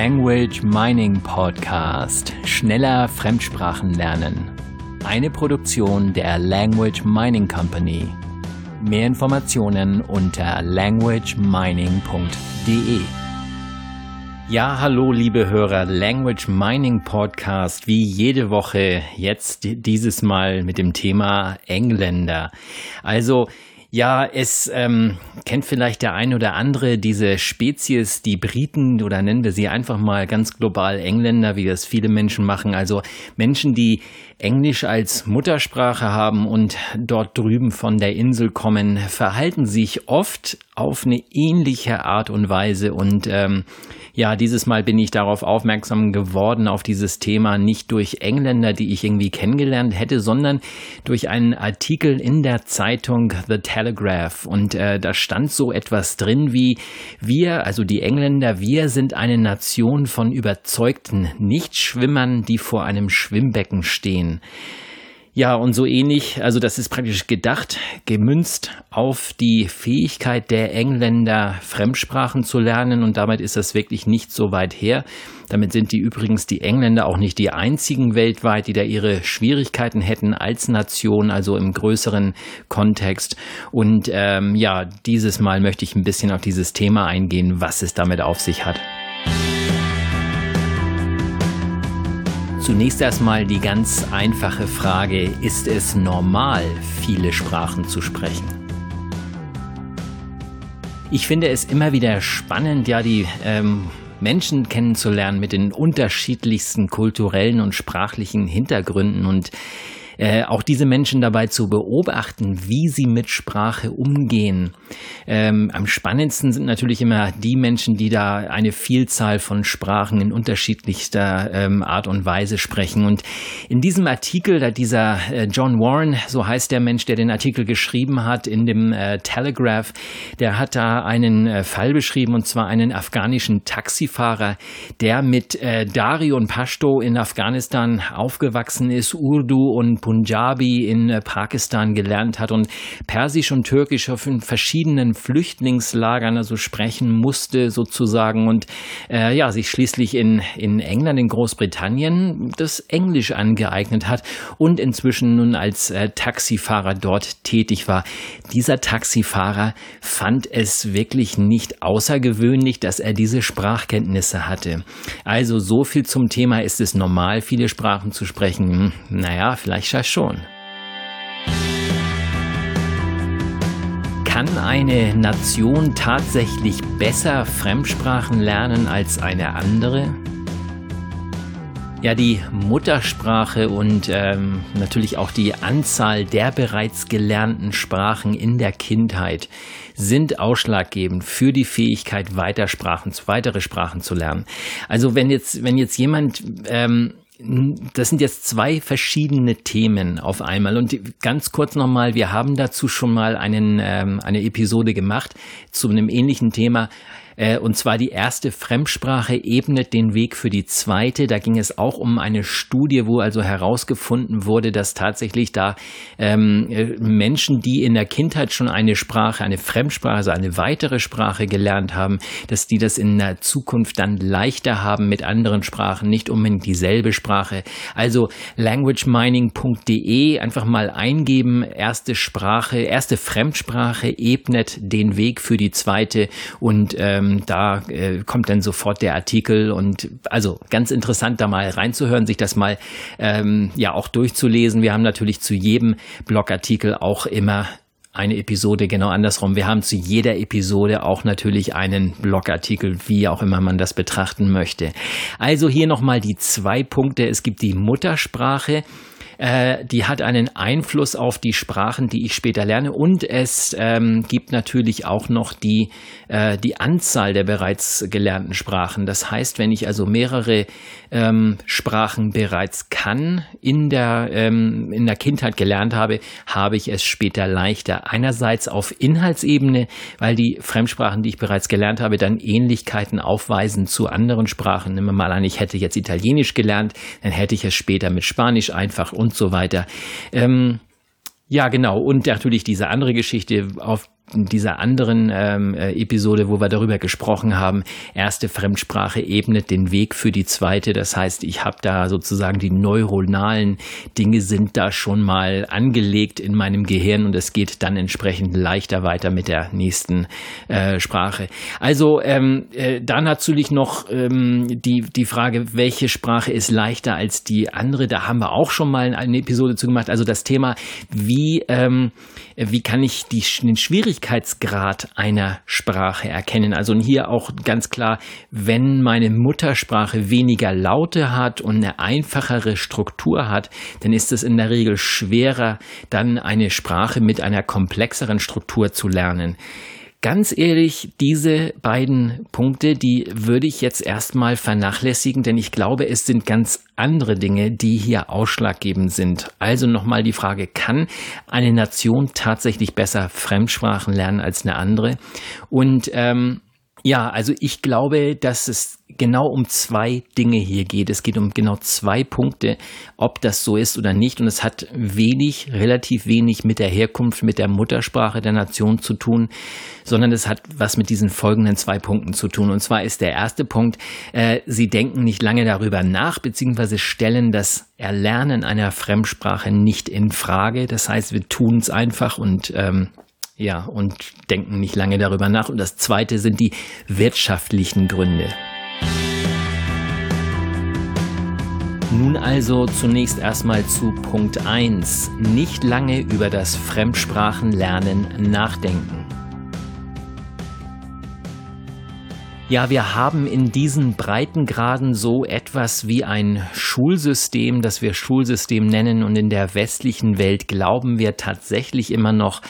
Language Mining Podcast. Schneller Fremdsprachen lernen. Eine Produktion der Language Mining Company. Mehr Informationen unter languagemining.de. Ja, hallo liebe Hörer, Language Mining Podcast, wie jede Woche, jetzt dieses Mal mit dem Thema Engländer. Also ja, es ähm, kennt vielleicht der ein oder andere diese Spezies, die Briten oder nennen wir sie einfach mal ganz global Engländer, wie das viele Menschen machen. Also Menschen, die Englisch als Muttersprache haben und dort drüben von der Insel kommen, verhalten sich oft auf eine ähnliche Art und Weise und ähm, ja, dieses Mal bin ich darauf aufmerksam geworden, auf dieses Thema, nicht durch Engländer, die ich irgendwie kennengelernt hätte, sondern durch einen Artikel in der Zeitung The Telegraph. Und äh, da stand so etwas drin wie, wir, also die Engländer, wir sind eine Nation von überzeugten Nichtschwimmern, die vor einem Schwimmbecken stehen. Ja, und so ähnlich, also das ist praktisch gedacht, gemünzt auf die Fähigkeit der Engländer, Fremdsprachen zu lernen. Und damit ist das wirklich nicht so weit her. Damit sind die übrigens die Engländer auch nicht die einzigen weltweit, die da ihre Schwierigkeiten hätten als Nation, also im größeren Kontext. Und ähm, ja, dieses Mal möchte ich ein bisschen auf dieses Thema eingehen, was es damit auf sich hat. Zunächst erstmal die ganz einfache Frage, ist es normal, viele Sprachen zu sprechen? Ich finde es immer wieder spannend, ja, die ähm, Menschen kennenzulernen mit den unterschiedlichsten kulturellen und sprachlichen Hintergründen und äh, auch diese Menschen dabei zu beobachten, wie sie mit Sprache umgehen. Ähm, am spannendsten sind natürlich immer die Menschen, die da eine Vielzahl von Sprachen in unterschiedlichster ähm, Art und Weise sprechen. Und in diesem Artikel, da dieser äh, John Warren, so heißt der Mensch, der den Artikel geschrieben hat, in dem äh, Telegraph, der hat da einen äh, Fall beschrieben, und zwar einen afghanischen Taxifahrer, der mit äh, Dari und Pashto in Afghanistan aufgewachsen ist, Urdu und Punjabi in äh, Pakistan gelernt hat und Persisch und Türkisch auf verschiedenen Flüchtlingslagern also sprechen musste sozusagen und äh, ja sich schließlich in in England in Großbritannien das Englisch angeeignet hat und inzwischen nun als äh, Taxifahrer dort tätig war. Dieser Taxifahrer fand es wirklich nicht außergewöhnlich, dass er diese Sprachkenntnisse hatte. Also so viel zum Thema, ist es normal, viele Sprachen zu sprechen? Hm, naja, vielleicht ja schon. Kann eine Nation tatsächlich besser Fremdsprachen lernen als eine andere? Ja, die Muttersprache und ähm, natürlich auch die Anzahl der bereits gelernten Sprachen in der Kindheit sind ausschlaggebend für die Fähigkeit, weiter Sprachen, weitere Sprachen zu lernen. Also wenn jetzt, wenn jetzt jemand ähm, das sind jetzt zwei verschiedene Themen auf einmal. Und ganz kurz nochmal, wir haben dazu schon mal einen, ähm, eine Episode gemacht zu einem ähnlichen Thema. Äh, und zwar die erste Fremdsprache ebnet den Weg für die zweite. Da ging es auch um eine Studie, wo also herausgefunden wurde, dass tatsächlich da ähm, äh, Menschen, die in der Kindheit schon eine Sprache, eine Fremdsprache, also eine weitere Sprache gelernt haben, dass die das in der Zukunft dann leichter haben mit anderen Sprachen, nicht unbedingt dieselbe Sprache. Also languagemining.de einfach mal eingeben, erste Sprache, erste Fremdsprache ebnet den Weg für die zweite und ähm, ähm, da äh, kommt dann sofort der Artikel und also ganz interessant, da mal reinzuhören, sich das mal ähm, ja auch durchzulesen. Wir haben natürlich zu jedem Blogartikel auch immer eine Episode genau andersrum. Wir haben zu jeder Episode auch natürlich einen Blogartikel, wie auch immer man das betrachten möchte. Also hier nochmal die zwei Punkte. Es gibt die Muttersprache äh, die hat einen Einfluss auf die Sprachen, die ich später lerne. Und es ähm, gibt natürlich auch noch die, äh, die Anzahl der bereits gelernten Sprachen. Das heißt, wenn ich also mehrere ähm, Sprachen bereits kann, in der, ähm, in der Kindheit gelernt habe, habe ich es später leichter. Einerseits auf Inhaltsebene, weil die Fremdsprachen, die ich bereits gelernt habe, dann Ähnlichkeiten aufweisen zu anderen Sprachen. Nehmen wir mal an, ich hätte jetzt Italienisch gelernt, dann hätte ich es später mit Spanisch einfach und so weiter. Ähm, ja, genau. Und natürlich diese andere Geschichte, auf dieser anderen ähm, äh, Episode, wo wir darüber gesprochen haben, erste Fremdsprache ebnet den Weg für die zweite. Das heißt, ich habe da sozusagen die neuronalen Dinge sind da schon mal angelegt in meinem Gehirn und es geht dann entsprechend leichter weiter mit der nächsten äh, Sprache. Also ähm, äh, dann natürlich noch ähm, die, die Frage, welche Sprache ist leichter als die andere. Da haben wir auch schon mal eine Episode zu gemacht. Also das Thema, wie, ähm, wie kann ich die, den Schwierigkeitsgrad einer Sprache erkennen? Also hier auch ganz klar, wenn meine Muttersprache weniger Laute hat und eine einfachere Struktur hat, dann ist es in der Regel schwerer, dann eine Sprache mit einer komplexeren Struktur zu lernen. Ganz ehrlich, diese beiden Punkte, die würde ich jetzt erstmal vernachlässigen, denn ich glaube, es sind ganz andere Dinge, die hier ausschlaggebend sind. Also nochmal die Frage, kann eine Nation tatsächlich besser Fremdsprachen lernen als eine andere? Und ähm, ja, also ich glaube, dass es genau um zwei Dinge hier geht. Es geht um genau zwei Punkte, ob das so ist oder nicht. Und es hat wenig, relativ wenig mit der Herkunft, mit der Muttersprache der Nation zu tun, sondern es hat was mit diesen folgenden zwei Punkten zu tun. Und zwar ist der erste Punkt, äh, sie denken nicht lange darüber nach, beziehungsweise stellen das Erlernen einer Fremdsprache nicht in Frage. Das heißt, wir tun es einfach und ähm, ja, und denken nicht lange darüber nach. Und das zweite sind die wirtschaftlichen Gründe. Nun also zunächst erstmal zu Punkt 1. Nicht lange über das Fremdsprachenlernen nachdenken. Ja, wir haben in diesen Breitengraden so etwas wie ein Schulsystem, das wir Schulsystem nennen und in der westlichen Welt glauben wir tatsächlich immer noch,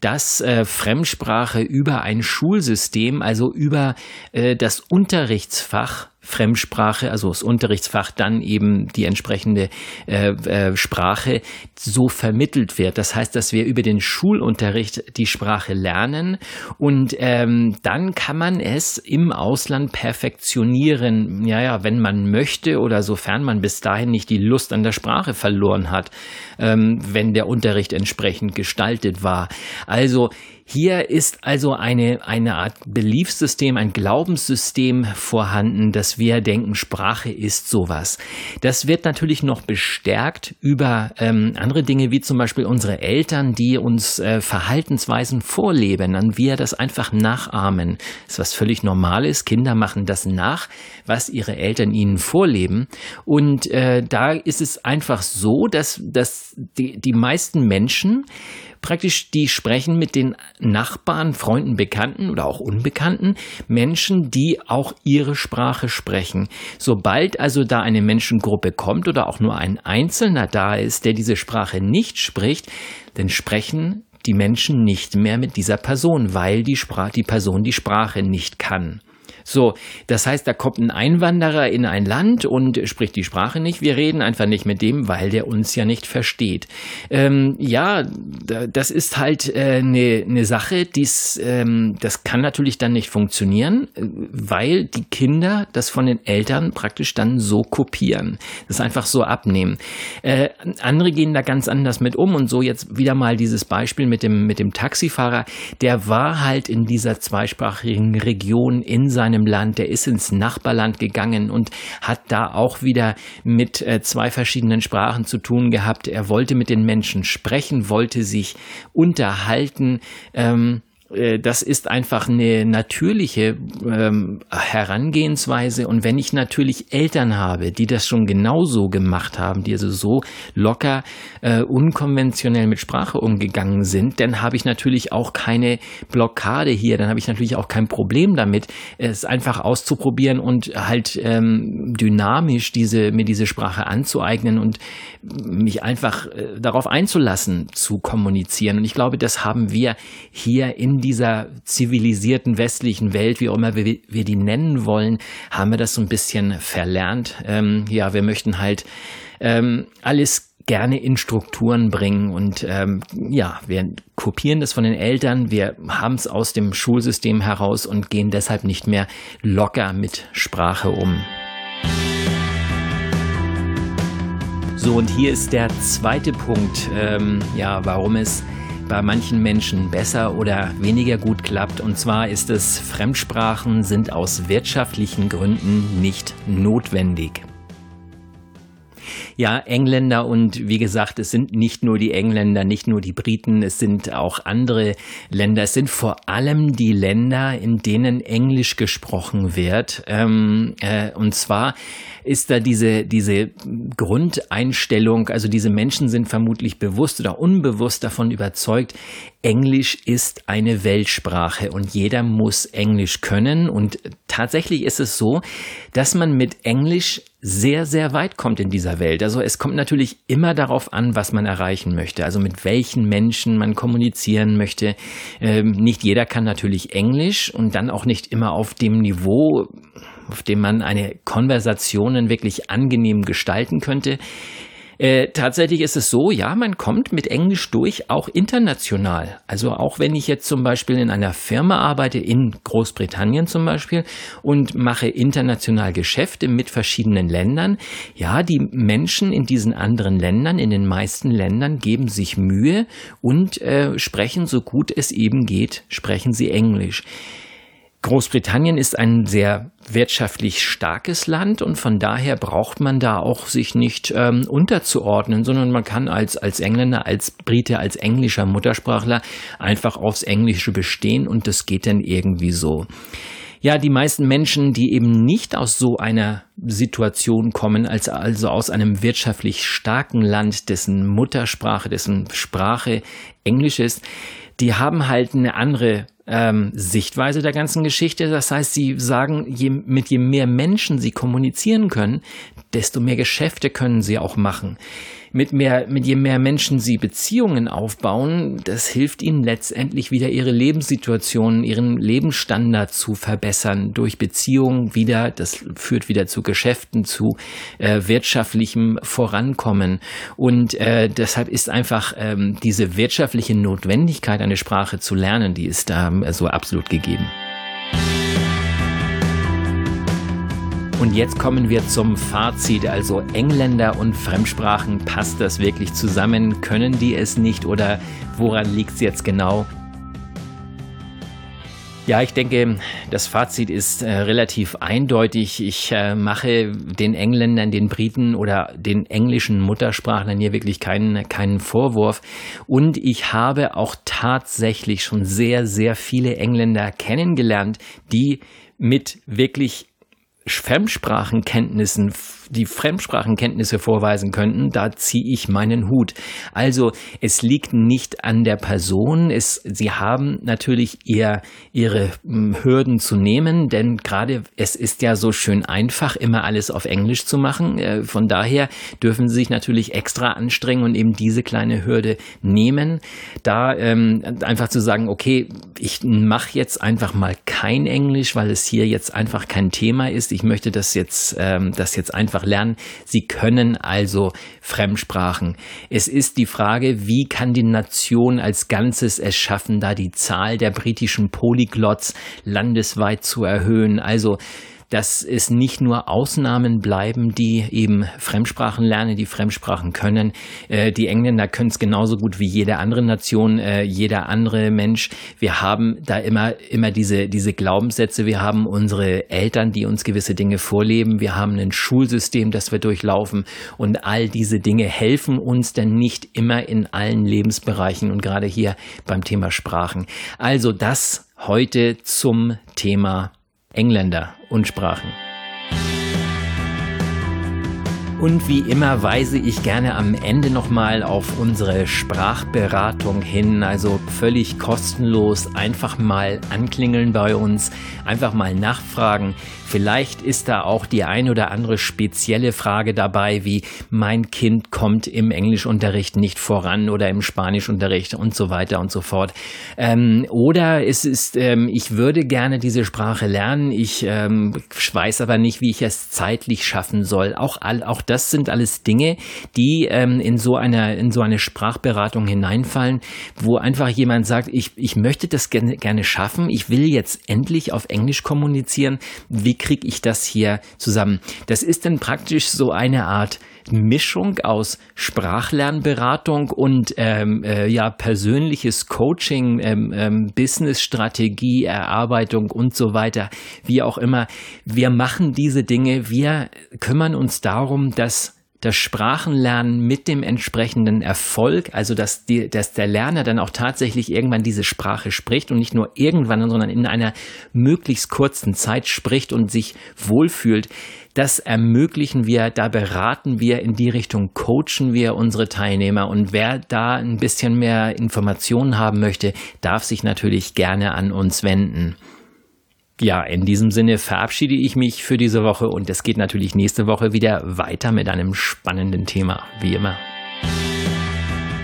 dass äh, Fremdsprache über ein Schulsystem, also über äh, das Unterrichtsfach Fremdsprache, also das Unterrichtsfach, dann eben die entsprechende äh, äh, Sprache so vermittelt wird. Das heißt, dass wir über den Schulunterricht die Sprache lernen und ähm, dann kann man es im Ausland perfektionieren. Ja, ja, wenn man möchte oder sofern man bis dahin nicht die Lust an der Sprache verloren hat, ähm, wenn der Unterricht entsprechend gestaltet war. Also hier ist also eine, eine Art Beliefssystem, ein Glaubenssystem vorhanden, dass wir denken, Sprache ist sowas. Das wird natürlich noch bestärkt über ähm, andere Dinge, wie zum Beispiel unsere Eltern, die uns äh, Verhaltensweisen vorleben, an wir das einfach nachahmen. Das ist was völlig Normales. Kinder machen das nach, was ihre Eltern ihnen vorleben. Und äh, da ist es einfach so, dass, dass die, die meisten Menschen praktisch, die sprechen mit den Nachbarn, Freunden, Bekannten oder auch Unbekannten, Menschen, die auch ihre Sprache sprechen. Sobald also da eine Menschengruppe kommt oder auch nur ein Einzelner da ist, der diese Sprache nicht spricht, dann sprechen die Menschen nicht mehr mit dieser Person, weil die, Sprache, die Person die Sprache nicht kann. So, das heißt, da kommt ein Einwanderer in ein Land und spricht die Sprache nicht. Wir reden einfach nicht mit dem, weil der uns ja nicht versteht. Ähm, ja, das ist halt eine äh, ne, ne Sache, die's, ähm, das kann natürlich dann nicht funktionieren, weil die Kinder das von den Eltern praktisch dann so kopieren. Das einfach so abnehmen. Äh, andere gehen da ganz anders mit um und so jetzt wieder mal dieses Beispiel mit dem, mit dem Taxifahrer. Der war halt in dieser zweisprachigen Region in seinem einem Land, der ist ins Nachbarland gegangen und hat da auch wieder mit äh, zwei verschiedenen Sprachen zu tun gehabt. Er wollte mit den Menschen sprechen, wollte sich unterhalten. Ähm, äh, das ist einfach eine natürliche ähm, Herangehensweise. Und wenn ich natürlich Eltern habe, die das schon genauso gemacht haben, die also so locker, äh, unkonventionell mit Sprache umgegangen sind, dann habe ich natürlich auch keine Blockade hier. Dann habe ich natürlich auch kein Problem damit, es einfach auszuprobieren und halt ähm, dynamisch diese, mir diese Sprache anzueignen und mich einfach äh, darauf einzulassen, zu kommunizieren. Und ich glaube, das haben wir hier in dieser zivilisierten westlichen Welt, wie auch immer wir, wir die nennen wollen, haben wir das so ein bisschen verlernt. Ähm, ja, wir möchten halt ähm, alles gerne in Strukturen bringen und ähm, ja, wir kopieren das von den Eltern, wir haben es aus dem Schulsystem heraus und gehen deshalb nicht mehr locker mit Sprache um. So, und hier ist der zweite Punkt, ähm, ja, warum es bei manchen Menschen besser oder weniger gut klappt. Und zwar ist es, Fremdsprachen sind aus wirtschaftlichen Gründen nicht notwendig. Ja, Engländer und wie gesagt, es sind nicht nur die Engländer, nicht nur die Briten, es sind auch andere Länder. Es sind vor allem die Länder, in denen Englisch gesprochen wird. Ähm, äh, und zwar ist da diese, diese Grundeinstellung, also diese Menschen sind vermutlich bewusst oder unbewusst davon überzeugt, Englisch ist eine Weltsprache und jeder muss Englisch können. Und tatsächlich ist es so, dass man mit Englisch sehr, sehr weit kommt in dieser Welt. Also es kommt natürlich immer darauf an, was man erreichen möchte, also mit welchen Menschen man kommunizieren möchte. Ähm, nicht jeder kann natürlich Englisch und dann auch nicht immer auf dem Niveau, auf dem man eine Konversationen wirklich angenehm gestalten könnte. Äh, tatsächlich ist es so, ja, man kommt mit Englisch durch, auch international. Also auch wenn ich jetzt zum Beispiel in einer Firma arbeite, in Großbritannien zum Beispiel, und mache international Geschäfte mit verschiedenen Ländern, ja, die Menschen in diesen anderen Ländern, in den meisten Ländern, geben sich Mühe und äh, sprechen so gut es eben geht, sprechen sie Englisch. Großbritannien ist ein sehr wirtschaftlich starkes Land und von daher braucht man da auch sich nicht ähm, unterzuordnen, sondern man kann als, als Engländer, als Brite, als englischer Muttersprachler einfach aufs Englische bestehen und das geht dann irgendwie so. Ja, die meisten Menschen, die eben nicht aus so einer Situation kommen, als also aus einem wirtschaftlich starken Land, dessen Muttersprache, dessen Sprache Englisch ist, die haben halt eine andere ähm, Sichtweise der ganzen Geschichte. Das heißt, sie sagen, je, mit je mehr Menschen sie kommunizieren können, desto mehr Geschäfte können sie auch machen mit mehr, mit je mehr Menschen sie Beziehungen aufbauen, das hilft ihnen letztendlich wieder ihre Lebenssituation, ihren Lebensstandard zu verbessern durch Beziehungen wieder. Das führt wieder zu Geschäften, zu äh, wirtschaftlichem Vorankommen. Und äh, deshalb ist einfach ähm, diese wirtschaftliche Notwendigkeit, eine Sprache zu lernen, die ist da so absolut gegeben. Und jetzt kommen wir zum Fazit. Also Engländer und Fremdsprachen, passt das wirklich zusammen? Können die es nicht oder woran liegt es jetzt genau? Ja, ich denke, das Fazit ist äh, relativ eindeutig. Ich äh, mache den Engländern, den Briten oder den englischen Muttersprachlern hier wirklich keinen, keinen Vorwurf. Und ich habe auch tatsächlich schon sehr, sehr viele Engländer kennengelernt, die mit wirklich Fremdsprachenkenntnissen die Fremdsprachenkenntnisse vorweisen könnten, da ziehe ich meinen Hut. Also es liegt nicht an der Person. Es, sie haben natürlich eher ihre hm, Hürden zu nehmen, denn gerade es ist ja so schön einfach, immer alles auf Englisch zu machen. Äh, von daher dürfen sie sich natürlich extra anstrengen und eben diese kleine Hürde nehmen. Da ähm, einfach zu sagen, okay, ich mache jetzt einfach mal kein Englisch, weil es hier jetzt einfach kein Thema ist. Ich möchte das jetzt, ähm, das jetzt einfach einfach lernen. Sie können also Fremdsprachen. Es ist die Frage, wie kann die Nation als Ganzes es schaffen, da die Zahl der britischen Polyglots landesweit zu erhöhen. Also dass es nicht nur Ausnahmen bleiben, die eben Fremdsprachen lernen, die Fremdsprachen können. Äh, die Engländer können es genauso gut wie jede andere Nation, äh, jeder andere Mensch. Wir haben da immer, immer diese, diese Glaubenssätze. Wir haben unsere Eltern, die uns gewisse Dinge vorleben. Wir haben ein Schulsystem, das wir durchlaufen. Und all diese Dinge helfen uns denn nicht immer in allen Lebensbereichen und gerade hier beim Thema Sprachen. Also das heute zum Thema Engländer und Sprachen. Und wie immer weise ich gerne am Ende nochmal auf unsere Sprachberatung hin, also völlig kostenlos, einfach mal anklingeln bei uns, einfach mal nachfragen. Vielleicht ist da auch die ein oder andere spezielle Frage dabei, wie mein Kind kommt im Englischunterricht nicht voran oder im Spanischunterricht und so weiter und so fort. Ähm, oder es ist, ähm, ich würde gerne diese Sprache lernen, ich ähm, weiß aber nicht, wie ich es zeitlich schaffen soll. Auch, all, auch das sind alles Dinge, die ähm, in so einer in so eine Sprachberatung hineinfallen, wo einfach jemand sagt, ich, ich möchte das gerne, gerne schaffen, ich will jetzt endlich auf Englisch kommunizieren. Wie kriege ich das hier zusammen? Das ist dann praktisch so eine Art Mischung aus Sprachlernberatung und ähm, äh, ja persönliches Coaching, ähm, ähm, Businessstrategie, Erarbeitung und so weiter, wie auch immer. Wir machen diese Dinge, wir kümmern uns darum, dass das Sprachenlernen mit dem entsprechenden Erfolg, also dass, die, dass der Lerner dann auch tatsächlich irgendwann diese Sprache spricht und nicht nur irgendwann, sondern in einer möglichst kurzen Zeit spricht und sich wohlfühlt, das ermöglichen wir, da beraten wir in die Richtung, coachen wir unsere Teilnehmer und wer da ein bisschen mehr Informationen haben möchte, darf sich natürlich gerne an uns wenden. Ja, in diesem Sinne verabschiede ich mich für diese Woche und es geht natürlich nächste Woche wieder weiter mit einem spannenden Thema, wie immer.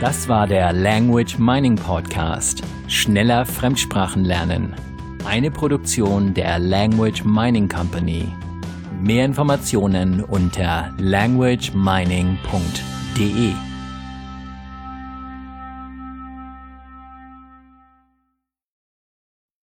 Das war der Language Mining Podcast. Schneller Fremdsprachen lernen. Eine Produktion der Language Mining Company. Mehr Informationen unter languagemining.de.